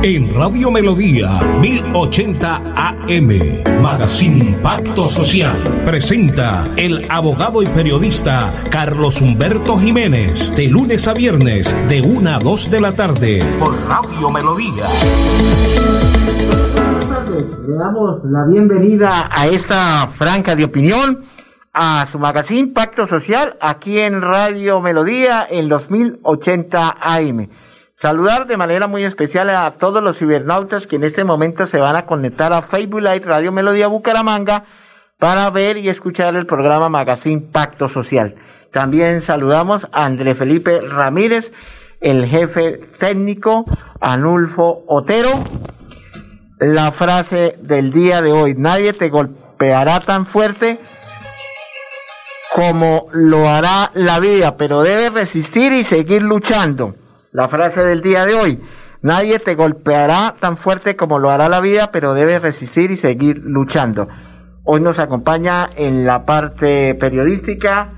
En Radio Melodía 1080 AM, Magazine Pacto Social, presenta el abogado y periodista Carlos Humberto Jiménez, de lunes a viernes, de 1 a 2 de la tarde, por Radio Melodía. Le damos la bienvenida a esta franca de opinión a su magazine Pacto Social aquí en Radio Melodía en los 1080 AM. Saludar de manera muy especial a todos los cibernautas que en este momento se van a conectar a Facebook Live Radio Melodía Bucaramanga para ver y escuchar el programa Magazine Pacto Social. También saludamos a André Felipe Ramírez, el jefe técnico, Anulfo Otero. La frase del día de hoy, nadie te golpeará tan fuerte como lo hará la vida, pero debes resistir y seguir luchando. La frase del día de hoy. Nadie te golpeará tan fuerte como lo hará la vida, pero debes resistir y seguir luchando. Hoy nos acompaña en la parte periodística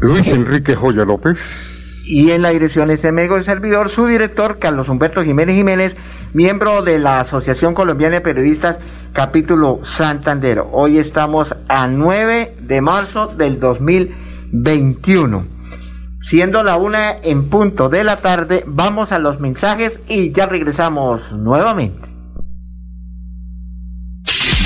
Luis Enrique Joya López. Y en la dirección es Mego el servidor, su director, Carlos Humberto Jiménez Jiménez, miembro de la Asociación Colombiana de Periodistas, capítulo Santander. Hoy estamos a 9 de marzo del 2021. Siendo la una en punto de la tarde, vamos a los mensajes y ya regresamos nuevamente.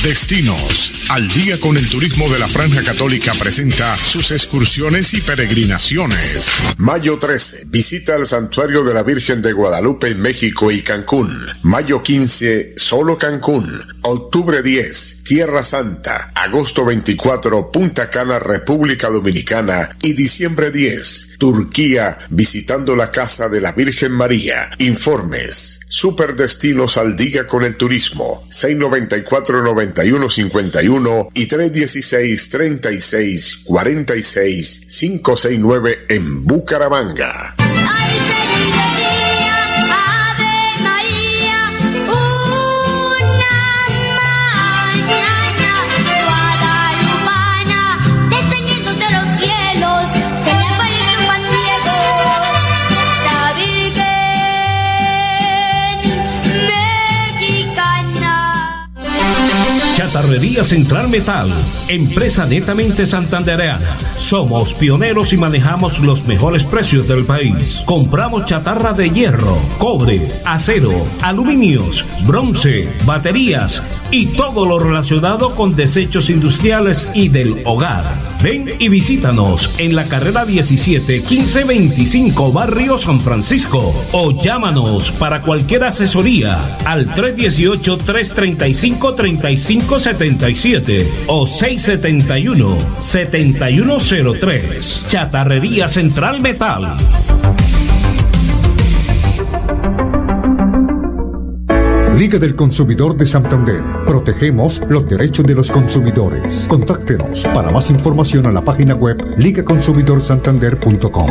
Destinos. Al día con el turismo de la Franja Católica presenta sus excursiones y peregrinaciones. Mayo 13. Visita al Santuario de la Virgen de Guadalupe en México y Cancún. Mayo 15. Solo Cancún. Octubre 10. Tierra Santa. Agosto 24. Punta Cana, República Dominicana. Y diciembre 10. Turquía. Visitando la Casa de la Virgen María. Informes. Superdestinos al día con el turismo. 694 91 51 y 316 36 46 569 en Bucaramanga. Chatarrería Central Metal, empresa netamente santandereana. Somos pioneros y manejamos los mejores precios del país. Compramos chatarra de hierro, cobre, acero, aluminios, bronce, baterías y todo lo relacionado con desechos industriales y del hogar. Ven y visítanos en la carrera 17 1525 Barrio San Francisco o llámanos para cualquier asesoría al 318 335 35 77 o 671 7103. Chatarrería Central Metal. Liga del Consumidor de Santander. Protegemos los derechos de los consumidores. Contáctenos para más información a la página web ligaconsumidorsantander.com.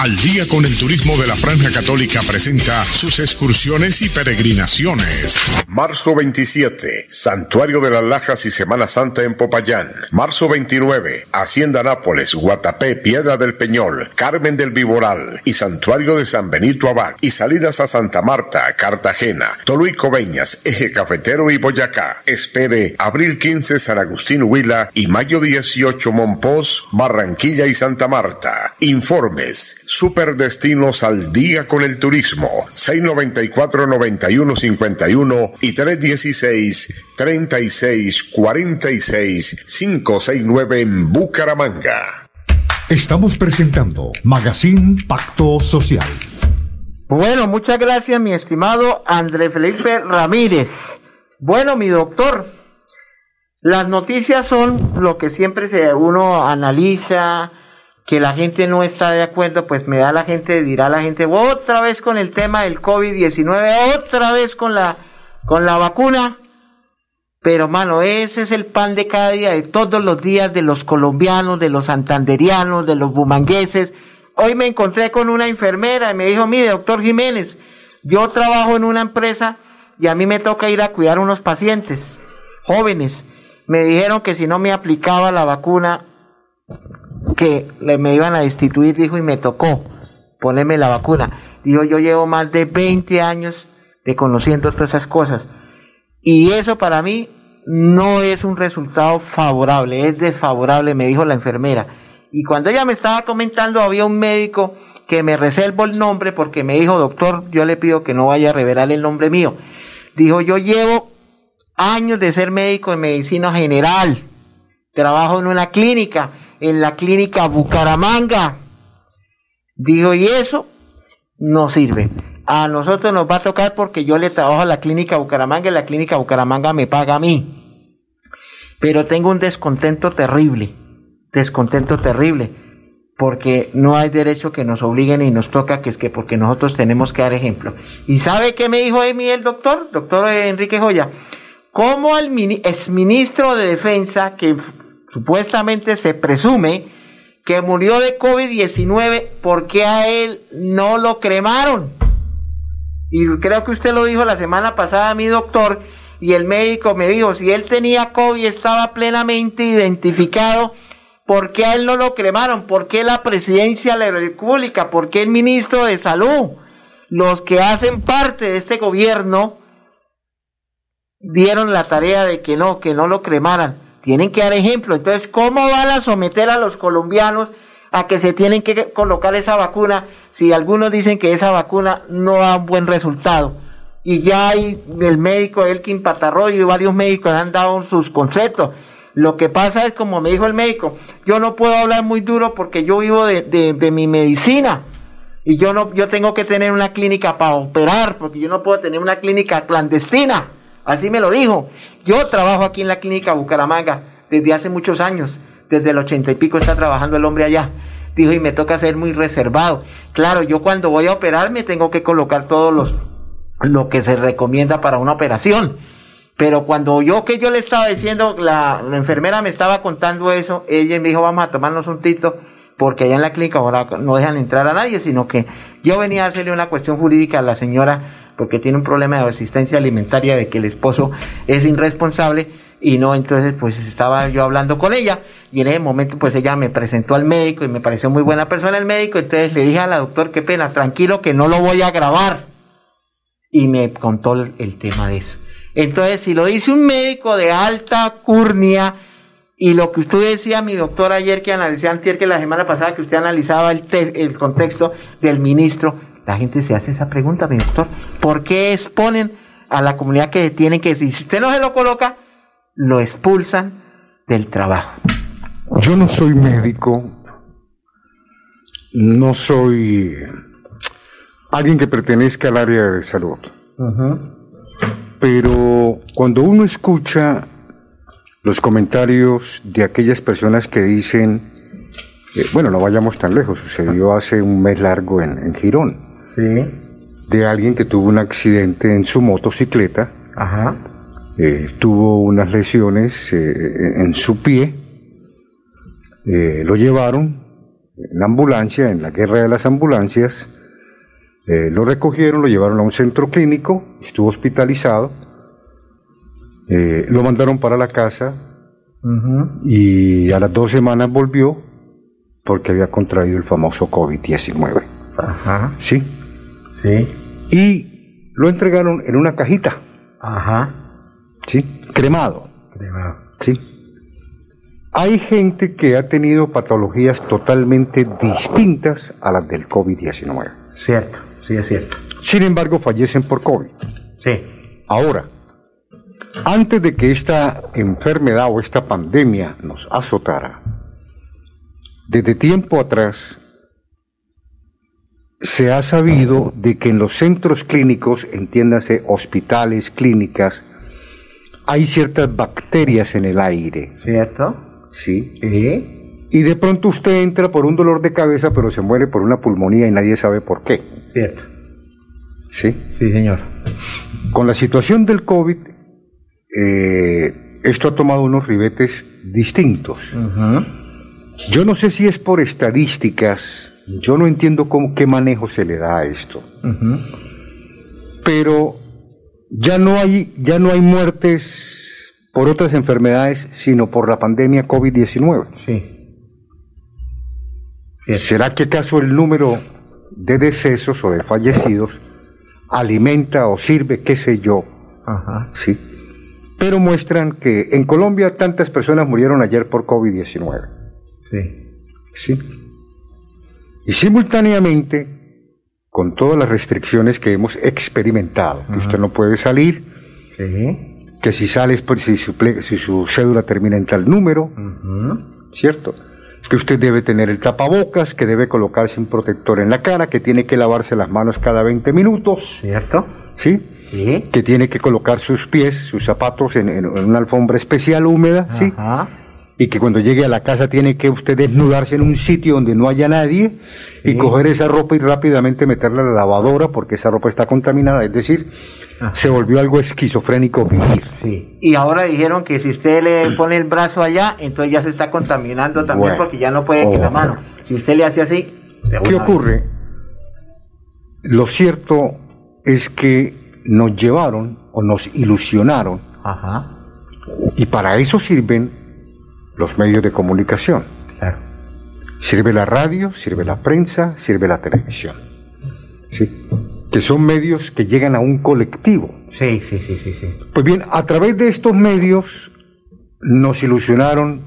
Al día con el turismo de la Franja Católica presenta sus excursiones y peregrinaciones. Marzo 27, Santuario de las Lajas y Semana Santa en Popayán. Marzo 29, Hacienda Nápoles, Guatapé, Piedra del Peñol, Carmen del Viboral y Santuario de San Benito Abad. Y salidas a Santa Marta, Cartagena, Toluí Coveñas, Eje Cafetero y Boyacá. Espere abril 15 San Agustín Huila y mayo 18 Monpós, Barranquilla y Santa Marta. Informes. Superdestinos al día con el turismo. 694-9151 y 316-3646-569 en Bucaramanga. Estamos presentando Magazine Pacto Social. Bueno, muchas gracias, mi estimado André Felipe Ramírez. Bueno, mi doctor, las noticias son lo que siempre se uno analiza, que la gente no está de acuerdo, pues me da la gente, dirá la gente, otra vez con el tema del COVID-19, otra vez con la, con la vacuna. Pero, mano, ese es el pan de cada día, de todos los días, de los colombianos, de los santanderianos, de los bumangueses. Hoy me encontré con una enfermera y me dijo, mire, doctor Jiménez, yo trabajo en una empresa y a mí me toca ir a cuidar unos pacientes jóvenes. Me dijeron que si no me aplicaba la vacuna, que me iban a destituir, dijo, y me tocó ponerme la vacuna. Dijo, yo llevo más de 20 años de conociendo todas esas cosas. Y eso para mí no es un resultado favorable, es desfavorable, me dijo la enfermera. Y cuando ella me estaba comentando, había un médico que me reservo el nombre porque me dijo, doctor, yo le pido que no vaya a revelar el nombre mío. Dijo, yo llevo años de ser médico en medicina general. Trabajo en una clínica, en la clínica Bucaramanga. Dijo, y eso no sirve. A nosotros nos va a tocar porque yo le trabajo a la clínica Bucaramanga y la clínica Bucaramanga me paga a mí. Pero tengo un descontento terrible, descontento terrible, porque no hay derecho que nos obliguen y nos toca, que es que porque nosotros tenemos que dar ejemplo. ¿Y sabe qué me dijo de mí el doctor, doctor Enrique Joya? como al exministro de Defensa, que supuestamente se presume que murió de COVID-19, ¿por qué a él no lo cremaron? Y creo que usted lo dijo la semana pasada mi doctor, y el médico me dijo, si él tenía COVID, estaba plenamente identificado, ¿por qué a él no lo cremaron? ¿Por qué la presidencia de la República? ¿Por qué el ministro de Salud? Los que hacen parte de este gobierno, dieron la tarea de que no, que no lo cremaran. Tienen que dar ejemplo. Entonces, ¿cómo van a someter a los colombianos a que se tienen que colocar esa vacuna si algunos dicen que esa vacuna no da un buen resultado? Y ya hay el médico Elkin Patarroyo y varios médicos han dado sus conceptos. Lo que pasa es, como me dijo el médico, yo no puedo hablar muy duro porque yo vivo de, de, mi medicina y yo no, yo tengo que tener una clínica para operar porque yo no puedo tener una clínica clandestina. Así me lo dijo. Yo trabajo aquí en la clínica Bucaramanga desde hace muchos años. Desde el ochenta y pico está trabajando el hombre allá. Dijo, y me toca ser muy reservado. Claro, yo cuando voy a operar me tengo que colocar todos los, lo que se recomienda para una operación. Pero cuando yo que yo le estaba diciendo, la, enfermera me estaba contando eso, ella me dijo, vamos a tomarnos un tito, porque allá en la clínica ahora no dejan entrar a nadie, sino que yo venía a hacerle una cuestión jurídica a la señora porque tiene un problema de resistencia alimentaria de que el esposo es irresponsable y no, entonces pues estaba yo hablando con ella y en ese momento pues ella me presentó al médico y me pareció muy buena persona el médico, entonces le dije a la doctor, qué pena, tranquilo que no lo voy a grabar y me contó el, tema de eso. Entonces, si lo dice un médico de alta curnia, y lo que usted decía, mi doctor, ayer que analicé antier, que la semana pasada que usted analizaba el contexto del ministro, la gente se hace esa pregunta, mi doctor. ¿Por qué exponen a la comunidad que tienen que decir, si usted no se lo coloca, lo expulsan del trabajo? Yo no soy médico, no soy alguien que pertenezca al área de salud. Pero cuando uno escucha los comentarios de aquellas personas que dicen, eh, bueno, no vayamos tan lejos, sucedió hace un mes largo en, en Girón de alguien que tuvo un accidente en su motocicleta. Eh, tuvo unas lesiones eh, en su pie. Eh, lo llevaron en la ambulancia, en la guerra de las ambulancias. lo recogieron, lo llevaron a un centro clínico, estuvo hospitalizado. lo mandaron para la casa y a las dos semanas volvió porque había contraído el famoso COVID-19. ¿Sí? Sí. Y lo entregaron en una cajita. Ajá. ¿Sí? Cremado. Cremado. Sí. Hay gente que ha tenido patologías totalmente distintas a las del COVID-19. Cierto, sí es cierto. Sin embargo, fallecen por COVID. Sí. Ahora, antes de que esta enfermedad o esta pandemia nos azotara, desde tiempo atrás se ha sabido de que en los centros clínicos, entiéndase hospitales, clínicas, hay ciertas bacterias en el aire. ¿Cierto? Sí. ¿Sí? y de pronto usted entra por un dolor de cabeza, pero se muere por una pulmonía y nadie sabe por qué. Cierto. ¿Sí? Sí, señor. Con la situación del COVID, eh, esto ha tomado unos ribetes distintos. Yo no sé si es por estadísticas, yo no entiendo cómo, qué manejo se le da a esto. Pero ya no hay, ya no hay muertes por otras enfermedades, sino por la pandemia COVID-19. Sí. ¿Será que acaso el número de decesos o de fallecidos alimenta o sirve, qué sé yo? Ajá. Sí. Pero muestran que en Colombia tantas personas murieron ayer por COVID-19. Sí. Sí. Y simultáneamente, con todas las restricciones que hemos experimentado, que usted no puede salir, Sí. que si sales, pues, si su, si su cédula termina en tal número, ¿cierto? Que usted debe tener el tapabocas, que debe colocarse un protector en la cara, que tiene que lavarse las manos cada 20 minutos, ¿Cierto? ¿sí? Sí. Que tiene que colocar sus pies, sus zapatos en, una alfombra especial húmeda, ¿sí? Y que cuando llegue a la casa tiene que usted desnudarse en un sitio donde no haya nadie y coger esa ropa y rápidamente meterla a la lavadora porque esa ropa está contaminada, es decir, se volvió algo esquizofrénico vivir. Sí. Y ahora dijeron que si usted le pone el brazo allá, entonces ya se está contaminando también Bueno. porque ya no puede con la Oh. mano. Si usted le hace así, ¿Qué ocurre? Lo cierto es que nos llevaron o nos ilusionaron. Ajá. y para eso sirven los medios de comunicación. Claro. Sirve la radio, sirve la prensa, sirve la televisión. ¿Sí? Que son medios que llegan a un colectivo. Sí, sí, sí, sí, sí. Pues bien, a través de estos medios nos ilusionaron,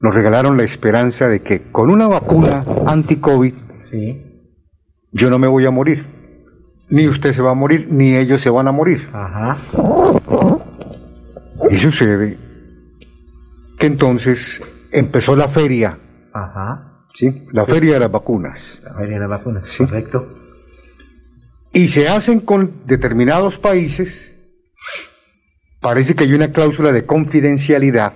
nos regalaron la esperanza de que con una vacuna anti-COVID Sí. yo no me voy a morir. Ni usted se va a morir, ni ellos se van a morir. Ajá. Y sucede que entonces empezó la feria, Ajá. ¿sí? La feria de las vacunas. La feria de la vacuna. Sí. Correcto. y se hacen con determinados países, parece que hay una cláusula de confidencialidad.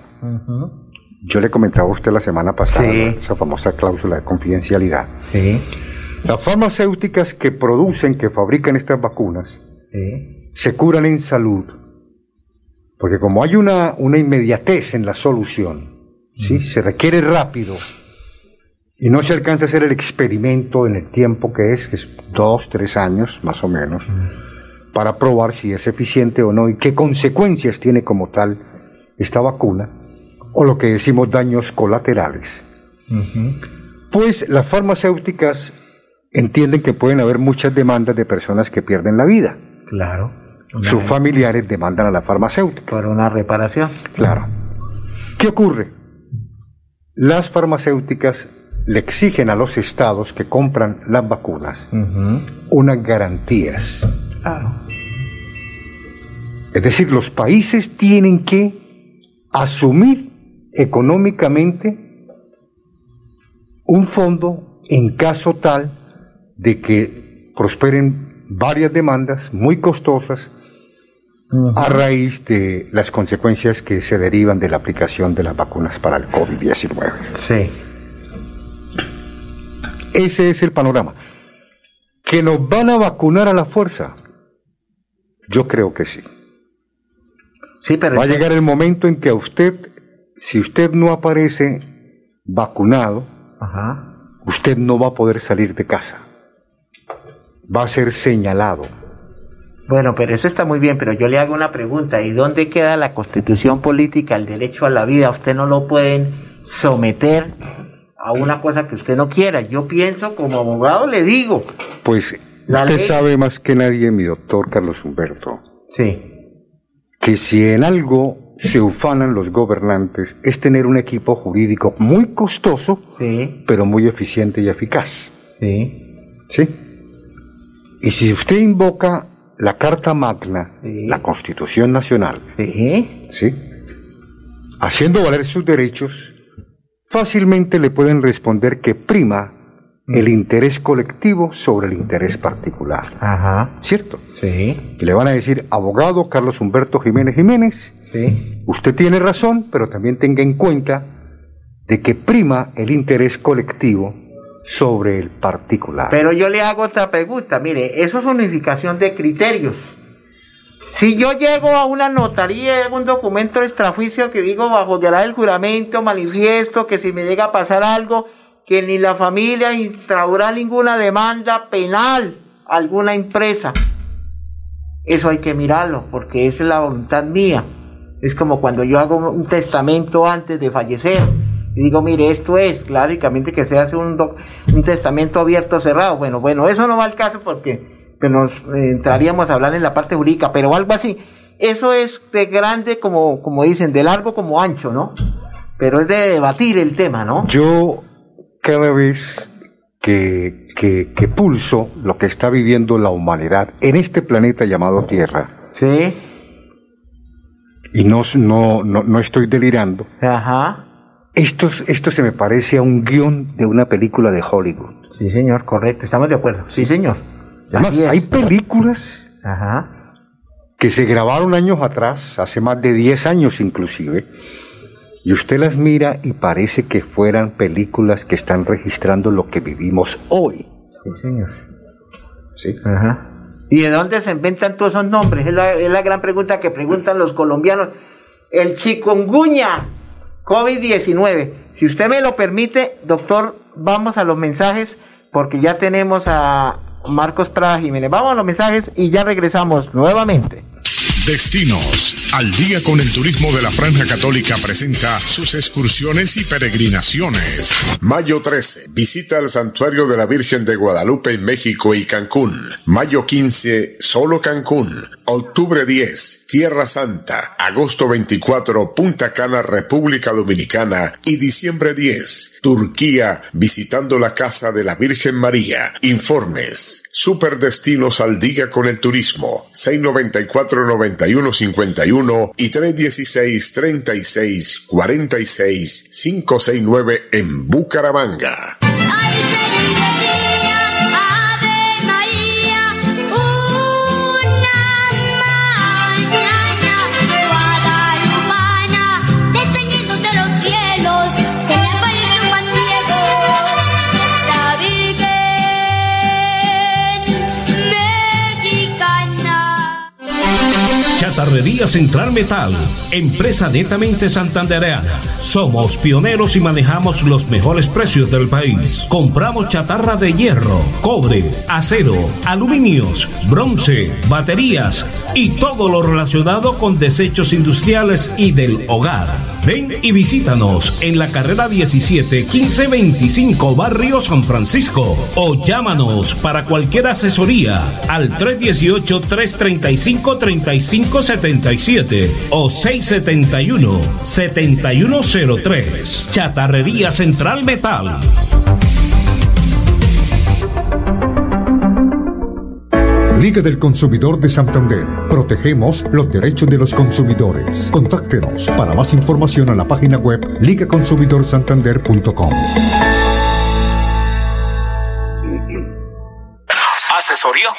Yo le comentaba a usted la semana pasada esa famosa cláusula de confidencialidad. Sí. Las farmacéuticas que producen, que fabrican estas vacunas, Sí. se curan en salud, porque como hay una, una inmediatez en la solución, ¿sí? se requiere rápido y no se alcanza a hacer el experimento en el tiempo que es, que es dos, tres años más o menos, para probar si es eficiente o no y qué consecuencias tiene como tal esta vacuna, o lo que decimos daños colaterales. Pues las farmacéuticas entienden que pueden haber muchas demandas de personas que pierden la vida. Claro. Una- Sus familiares demandan a la farmacéutica. por una reparación. Claro. ¿Qué ocurre? Las farmacéuticas le exigen a los estados que compran las vacunas unas garantías. Claro. Es decir, los países tienen que asumir económicamente un fondo en caso tal de que prosperen varias demandas muy costosas a raíz de las consecuencias que se derivan de la aplicación de las vacunas para el COVID-19. Sí. Ese es el panorama. ¿Que nos van a vacunar a la fuerza? Yo creo que sí. Sí, pero Va a llegar el momento en que a usted, si usted no aparece vacunado, Ajá. usted no va a poder salir de casa. Va a ser señalado. Bueno, pero eso está muy bien, pero yo le hago una pregunta. ¿Y dónde queda la constitución política, el derecho a la vida? Usted no lo pueden someter a una cosa que usted no quiera. Yo pienso, como abogado, le digo. Pues usted ley- sabe más que nadie, mi doctor Carlos Humberto, Sí. que si en algo se ufanan los gobernantes es tener un equipo jurídico muy costoso, Sí. pero muy eficiente y eficaz. Sí. ¿Sí? Y si usted invoca la Carta Magna, Sí. la Constitución Nacional, Sí. ¿sí? Haciendo valer sus derechos, fácilmente le pueden responder que prima el interés colectivo sobre el interés particular. Ajá. ¿Cierto? Sí. Y le van a decir, abogado Carlos Humberto Jiménez Jiménez, Sí. usted tiene razón, pero también tenga en cuenta de que prima el interés colectivo sobre el particular. Pero yo le hago otra pregunta, mire, eso es unificación de criterios. Si yo llego a una notaría, un documento extrajuicio que digo bajo el juramento, manifiesto, que si me llega a pasar algo, que ni la familia instaurará ninguna demanda penal a alguna empresa. Eso hay que mirarlo, porque esa es la voluntad mía. Es como cuando yo hago un testamento antes de fallecer. Y digo, mire, esto es, claramente que se hace un, un testamento abierto o cerrado. Bueno, bueno, eso no va al caso porque pues, nos eh, entraríamos a hablar en la parte jurídica, pero algo así. Eso es de grande, como, como dicen, de largo como ancho, ¿no? Pero es de debatir el tema, ¿no? Yo cada vez que, que, pulso lo que está viviendo la humanidad en este planeta llamado Tierra. Sí. Y no, no, no, estoy delirando. Ajá. Esto, esto se me parece a un guion de una película de Hollywood. Sí, señor, correcto. Estamos de acuerdo. Sí, señor. Además, hay películas Ajá. que se grabaron años atrás, hace más de 10 años inclusive, y usted las mira y parece que fueran películas que están registrando lo que vivimos hoy. Sí, señor. Sí. Ajá. ¿Y de dónde se inventan todos esos nombres? Es la, es la gran pregunta que preguntan los colombianos. El chikungunya, COVID-19. Si usted me lo permite, doctor, vamos a los mensajes porque ya tenemos a Marcos Prada Jiménez. Vamos a los mensajes y ya regresamos nuevamente. Destinos. Al día con el turismo de la Franja Católica presenta sus excursiones y peregrinaciones. Mayo 13. Visita al Santuario de la Virgen de Guadalupe en México y Cancún. Mayo 15. Solo Cancún. Octubre 10, Tierra Santa. Agosto 24, Punta Cana, República Dominicana. Y diciembre 10, Turquía, visitando la Casa de la Virgen María. Informes. Superdestinos al día con el turismo. 694-9151 y 316-3646-569 en Bucaramanga. Central Metal, empresa netamente santandereana. Somos pioneros y manejamos los mejores precios del país. Compramos chatarra de hierro, cobre, acero, aluminios, bronce, baterías y todo lo relacionado con desechos industriales y del hogar. Ven y visítanos en la carrera 17 1525 Barrio San Francisco o llámanos para cualquier asesoría al 318 335 35 77 o 671 7103. Chatarrería Central Metal. Liga del Consumidor de Santander. Protegemos los derechos de los consumidores. Contáctenos para más información a la página web ligaconsumidorsantander.com. asesorías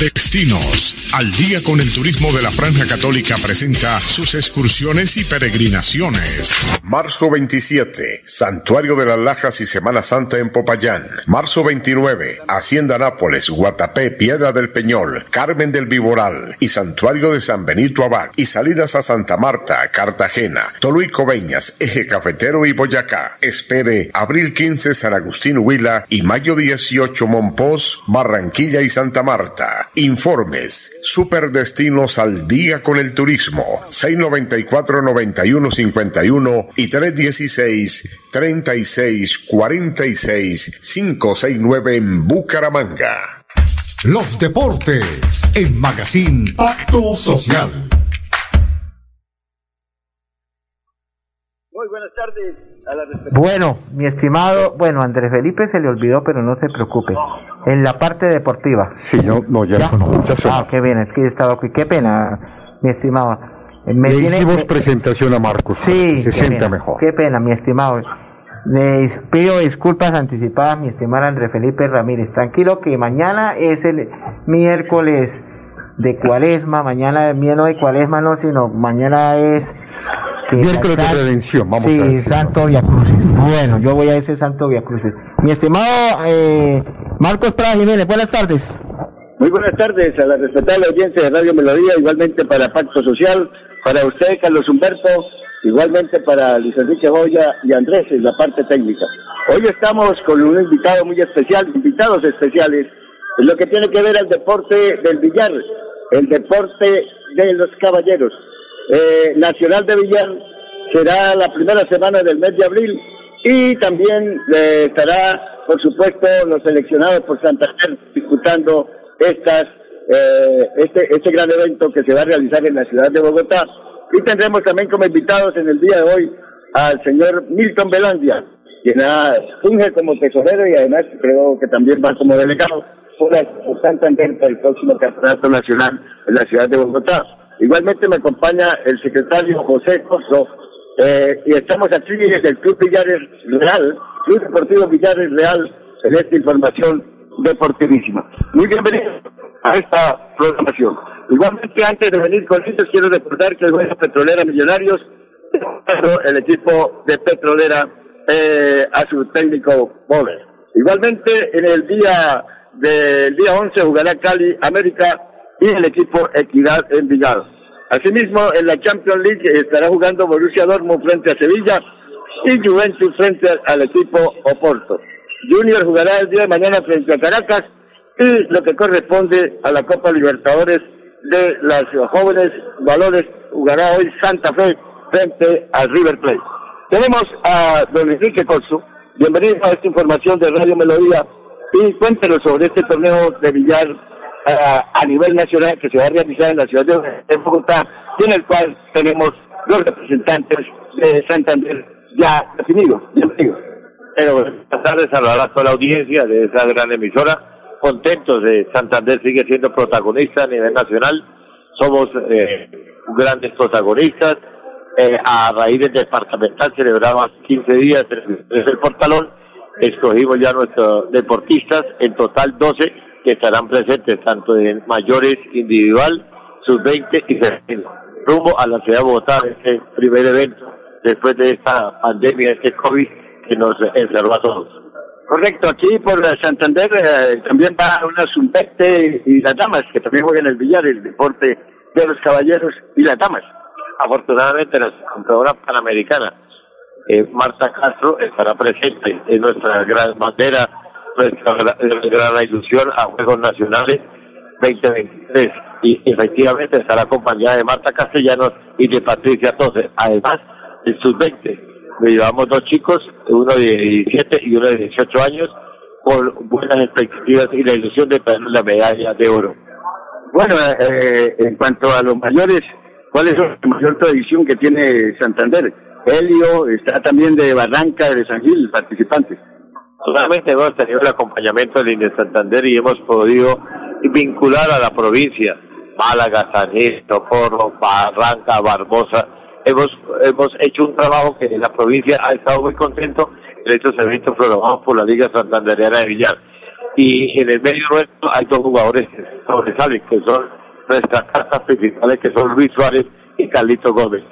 Destinos. Al día con el turismo de la Franja Católica presenta sus excursiones y peregrinaciones. Marzo 27, Santuario de las Lajas y Semana Santa en Popayán. Marzo 29, Hacienda Nápoles, Guatapé, Piedra del Peñol, Carmen del Viboral y Santuario de San Benito Abad. Y salidas a Santa Marta, Cartagena, Toluí Coveñas, Eje Cafetero y Boyacá. Espere abril 15 San Agustín Huila y mayo 18 Monpós, Barranquilla y Santa Marta. Informes. Superdestinos al día con el turismo. 694-9151 y 316-3646-569 en Bucaramanga. Los deportes en Magazine Pacto Social. Tardes. tardes. A la bueno, mi estimado, bueno, Andrés Felipe se le olvidó, pero no se preocupe. En la parte deportiva. Sí, no, no ya, ¿Ya? no, ya Ah, qué bien, es que estaba aquí. Qué pena, mi estimado. Me Le hicimos presentación a Marcos. Sí, se sienta mejor. Qué pena, mi estimado. Les pido disculpas anticipadas, mi estimado Andrés Felipe Ramírez. Tranquilo que mañana es el miércoles de cuaresma, mañana no de cuaresma no, sino mañana es miércoles de redención, vamos sí, a decir. Santo Via Crucis. Bueno, yo voy a ese Santo Via Crucis. Mi estimado eh, Marcos Prada Jiménez, buenas tardes. Muy buenas tardes a la respetable audiencia de Radio Melodía, igualmente para Pacto Social, para usted, Carlos Humberto, igualmente para Luis Enrique Goya y Andrés en la parte técnica. Hoy estamos con un invitado muy especial, invitados especiales, en lo que tiene que ver al deporte del billar, el deporte de los caballeros. Eh, Nacional de Villar será la primera semana del mes de abril y también eh, estará, por supuesto, los seleccionados por Santander disputando estas, eh, este, este gran evento que se va a realizar en la ciudad de Bogotá. Y tendremos también como invitados en el día de hoy al señor Milton Belandia, quien funge como tesorero y además creo que también va como delegado por Santander para el próximo campeonato nacional en la ciudad de Bogotá. Igualmente me acompaña el secretario José Coso eh, y estamos aquí desde el Club Villares Real, Club Deportivo Villares Real, en esta información deportivísima. Muy bienvenido a esta programación. Igualmente, antes de venir con esto, quiero recordar que el Buena Petrolera Millonarios, el equipo de Petrolera, eh, a su técnico Bober. Igualmente, en el día del día 11 jugará Cali América y el equipo Equidad en Vigado. Asimismo, en la Champions League estará jugando Borussia Dortmund frente a Sevilla y Juventus frente al equipo Oporto. Junior jugará el día de mañana frente a Caracas y lo que corresponde a la Copa Libertadores de las jóvenes valores jugará hoy Santa Fe frente al River Plate. Tenemos a don Enrique Corso. Bienvenido a esta información de Radio Melodía y cuéntenos sobre este torneo de billar a, nivel nacional que se va a realizar en la ciudad de Bogotá en el cual tenemos los representantes de Santander ya definidos. Bienvenidos. Bueno, buenas tardes, saludar a toda la audiencia de esa gran emisora. Contentos de Santander sigue siendo protagonista a nivel nacional. Somos eh, grandes protagonistas. Eh, a raíz del departamental celebramos 15 días desde el portalón. Escogimos ya nuestros deportistas, en total 12 que estarán presentes tanto en mayores individual, sub-20 y femenino. Rumbo a la ciudad de Bogotá, este primer evento después de esta pandemia, este COVID que nos encerró a todos. Correcto, aquí por Santander eh, también va una sub-20 y las damas, que también juegan el billar, el deporte de los caballeros y las damas. Afortunadamente, la compradora panamericana, eh, Marta Castro, estará presente en nuestra gran bandera nuestra gran ilusión a Juegos Nacionales 2023 y efectivamente estará acompañada de Marta Castellanos y de Patricia Tose. Además, en sus 20 llevamos dos chicos, uno de 17 y uno de 18 años, con buenas expectativas y la ilusión de tener la medalla de oro. Bueno, eh, en cuanto a los mayores, ¿cuál es la mayor tradición que tiene Santander? Helio está también de Barranca, de San Gil, participantes. Solamente hemos tenido el acompañamiento del INE Santander y hemos podido vincular a la provincia, Málaga, San Gil, Porro, Barranca, Barbosa. Hemos, hemos hecho un trabajo que la provincia ha estado muy contento en estos eventos programados por la Liga Santandereana de Villar. Y en el medio nuestro hay dos jugadores que sobresalen, que son nuestras cartas principales, que son Luis Suárez y Carlito Gómez.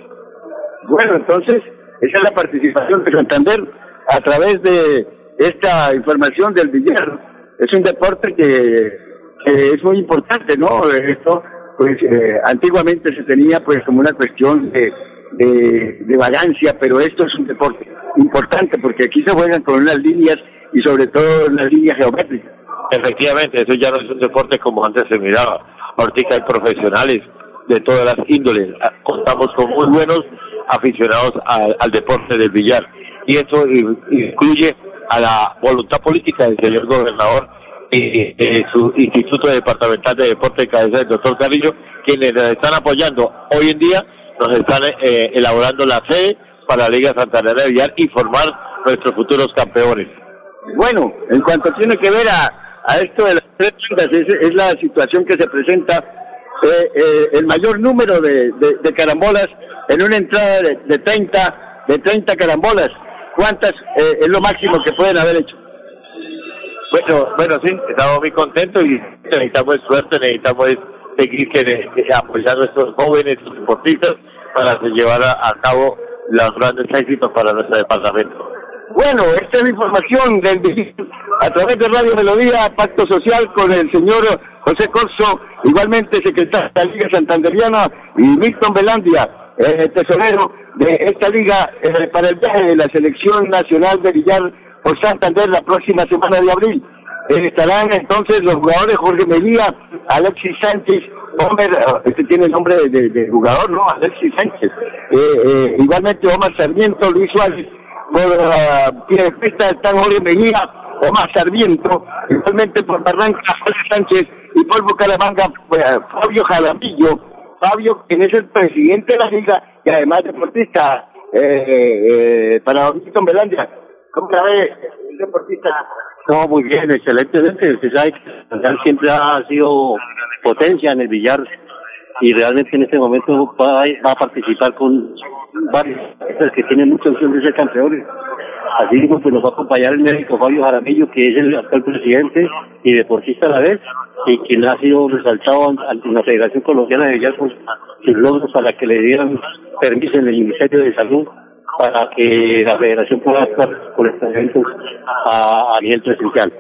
Bueno, entonces, esa es la participación de Santander a través de esta información del billar. Es un deporte que, es muy importante, ¿no? Esto, pues, eh, antiguamente se tenía, pues, como una cuestión de, de, vagancia, pero esto es un deporte importante porque aquí se juegan con unas líneas y sobre todo unas líneas geométricas. Efectivamente, eso ya no es un deporte como antes se miraba. Ahorita hay profesionales de todas las índoles. Contamos con muy buenos aficionados al, al deporte del billar. Y esto incluye a la voluntad política del señor gobernador y su Instituto Departamental de Deporte de Cabeza del doctor Carrillo, quienes nos están apoyando hoy en día, nos están eh, elaborando la sede para la Liga Santander de Villar y formar nuestros futuros campeones. Bueno, en cuanto tiene que ver a, a esto de las tres es, es la situación que se presenta eh, eh, el mayor número de, de, de, carambolas en una entrada de, de 30 de 30 carambolas. ¿Cuántas eh, es lo máximo que pueden haber hecho? Bueno, bueno, sí, estamos muy contentos y necesitamos suerte, necesitamos seguir que, que apoyando a estos jóvenes deportistas para llevar a, a cabo los grandes éxitos para nuestro departamento. Bueno, esta es la información del a través de Radio Melodía, Pacto Social con el señor José Corso, igualmente secretario de la Liga Santanderiana, y Milton Belandia, eh, tesorero de esta liga eh, para el viaje de la Selección Nacional de Villar por Santander la próxima semana de abril. Eh, estarán entonces los jugadores Jorge Melía, Alexis Sánchez, Homer, este tiene el nombre de, de, de jugador, ¿no? Alexis Sánchez. igualmente Omar Sarmiento, Luis Suárez, por uh, pista están Jorge Mejía, Omar Sarmiento, igualmente por Barranca, José Sánchez y por Bucaramanga, Fabio Jaramillo, Fabio, quien es el presidente de la liga y además deportista eh, eh, para Milton Belandia. ¿Cómo la ve el deportista? No, muy bien, excelente. Usted sabe que siempre ha sido potencia en el billar y realmente en este momento va, a participar con varios que tienen mucha opción de ser campeones. Así mismo, pues nos va a acompañar el médico Fabio Jaramillo, que es el actual presidente y deportista a la vez, y quien ha sido resaltado ante la Federación Colombiana de Villar por sus logros para que le dieran permiso en el Ministerio de Salud para que la Federación pueda actuar por estos eventos a, a nivel presencial.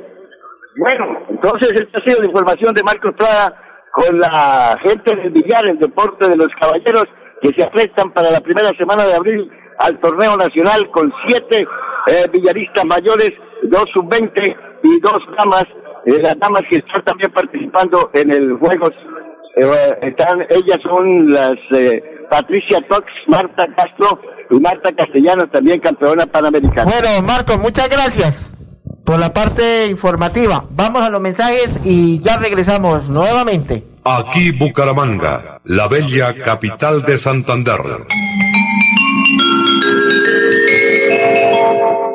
Bueno, entonces esta ha sido la información de Marcos Prada con la gente del Villar, el deporte de los caballeros, que se aprestan para la primera semana de abril al torneo nacional con siete eh, villaristas mayores, dos sub-20 y dos damas, eh, las damas que están también participando en el juego, eh, están, ellas son las eh, Patricia Tox, Marta Castro y Marta Castellano, también campeona panamericana. Bueno, Marcos, muchas gracias por la parte informativa. Vamos a los mensajes y ya regresamos nuevamente. Aquí Bucaramanga, la bella capital de Santander.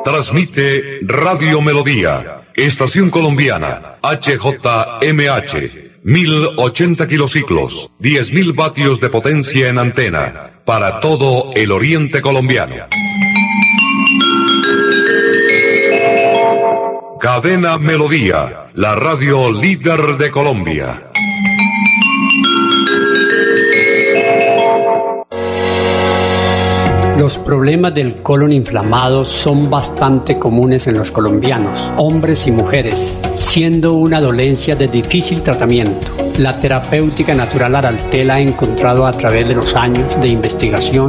Transmite Radio Melodía, Estación Colombiana, HJMH, 1080 kilociclos, 10.000 vatios de potencia en antena, para todo el oriente colombiano. Cadena Melodía, la radio líder de Colombia. Los problemas del colon inflamado son bastante comunes en los colombianos, hombres y mujeres, siendo una dolencia de difícil tratamiento. La terapéutica natural Araltel ha encontrado a través de los años de investigación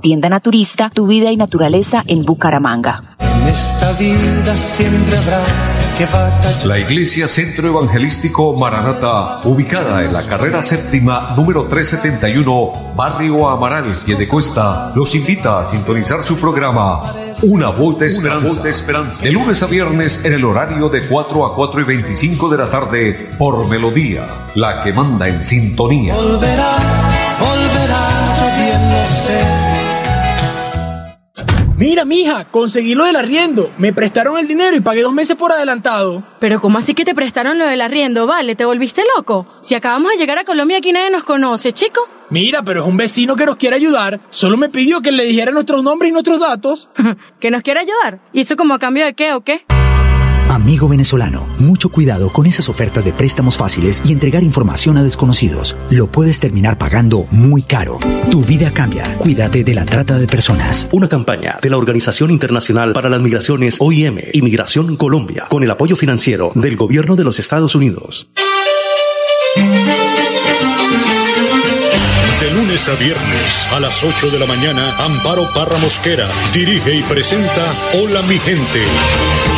Tienda Naturista, tu vida y naturaleza en Bucaramanga. En esta vida siempre habrá la Iglesia Centro Evangelístico Maranata, ubicada en la carrera séptima número 371, Barrio Amaral, de Cuesta, los invita a sintonizar su programa Una Voz de Esperanza. de, esperanza. de lunes a viernes en el horario de 4 a 4 y 25 de la tarde por Melodía, la que manda en sintonía. Volverá, Mira, mija, conseguí lo del arriendo. Me prestaron el dinero y pagué dos meses por adelantado. Pero ¿cómo así que te prestaron lo del arriendo? Vale, ¿te volviste loco? Si acabamos de llegar a Colombia aquí nadie nos conoce, chico. Mira, pero es un vecino que nos quiere ayudar. Solo me pidió que le dijera nuestros nombres y nuestros datos. ¿Que nos quiere ayudar? ¿Y eso como a cambio de qué o qué? Amigo venezolano, mucho cuidado con esas ofertas de préstamos fáciles y entregar información a desconocidos. Lo puedes terminar pagando muy caro. Tu vida cambia. Cuídate de la trata de personas. Una campaña de la Organización Internacional para las Migraciones OIM, Inmigración Colombia, con el apoyo financiero del Gobierno de los Estados Unidos lunes a viernes a las 8 de la mañana, Amparo Parra Mosquera dirige y presenta Hola mi gente.